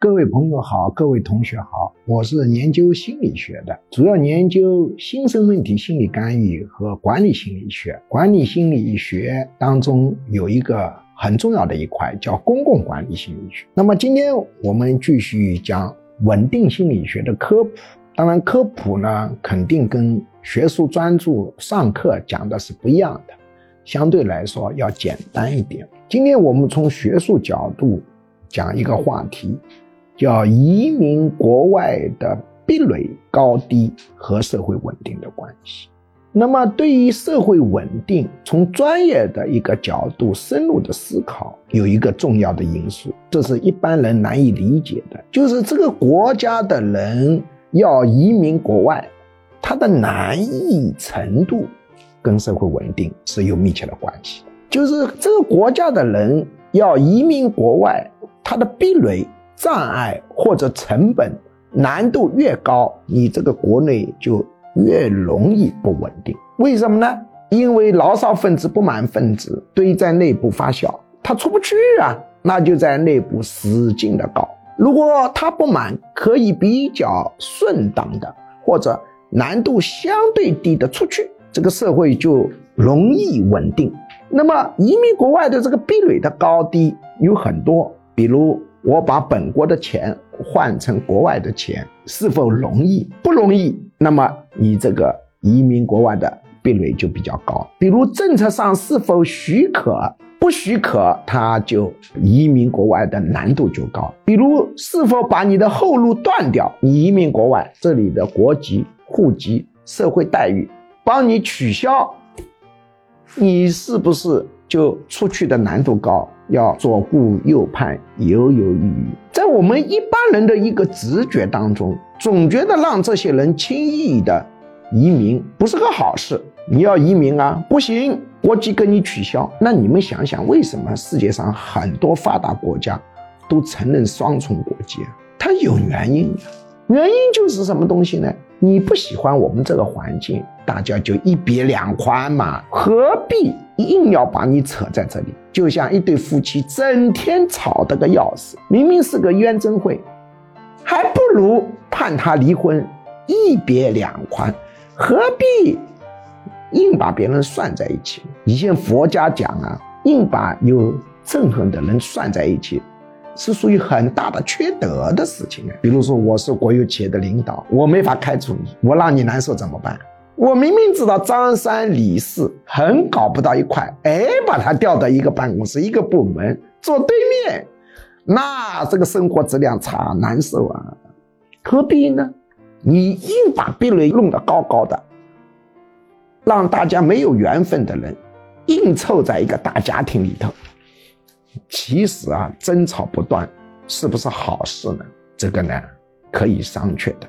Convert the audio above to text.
各位朋友好，各位同学好，我是研究心理学的，主要研究新生问题心理干预和管理心理学。管理心理学当中有一个很重要的一块叫公共管理心理学。那么今天我们继续讲稳定心理学的科普。当然，科普呢肯定跟学术专注上课讲的是不一样的，相对来说要简单一点。今天我们从学术角度。讲一个话题，叫移民国外的壁垒高低和社会稳定的关系。那么，对于社会稳定，从专业的一个角度深入的思考，有一个重要的因素，这是一般人难以理解的，就是这个国家的人要移民国外，它的难易程度跟社会稳定是有密切的关系。就是这个国家的人要移民国外。它的壁垒、障碍或者成本难度越高，你这个国内就越容易不稳定。为什么呢？因为牢骚分子、不满分子堆在内部发酵，他出不去啊，那就在内部使劲的搞。如果他不满，可以比较顺当的或者难度相对低的出去，这个社会就容易稳定。那么移民国外的这个壁垒的高低有很多。比如我把本国的钱换成国外的钱，是否容易？不容易。那么你这个移民国外的壁垒就比较高。比如政策上是否许可？不许可，他就移民国外的难度就高。比如是否把你的后路断掉？你移民国外，这里的国籍、户籍、社会待遇帮你取消，你是不是就出去的难度高？要左顾右盼，犹犹豫豫。在我们一般人的一个直觉当中，总觉得让这些人轻易的移民不是个好事。你要移民啊，不行，国籍跟你取消。那你们想想，为什么世界上很多发达国家都承认双重国籍？它有原因的，原因就是什么东西呢？你不喜欢我们这个环境，大家就一别两宽嘛，何必硬要把你扯在这里？就像一对夫妻整天吵得个要死，明明是个冤真会，还不如判他离婚，一别两宽，何必硬把别人算在一起？以前佛家讲啊，硬把有憎恨的人算在一起。是属于很大的缺德的事情！比如说，我是国有企业的领导，我没法开除你，我让你难受怎么办？我明明知道张三李四很搞不到一块，哎，把他调到一个办公室、一个部门坐对面，那这个生活质量差，难受啊！何必呢？你硬把壁垒弄得高高的，让大家没有缘分的人硬凑在一个大家庭里头。其实啊，争吵不断，是不是好事呢？这个呢，可以商榷的。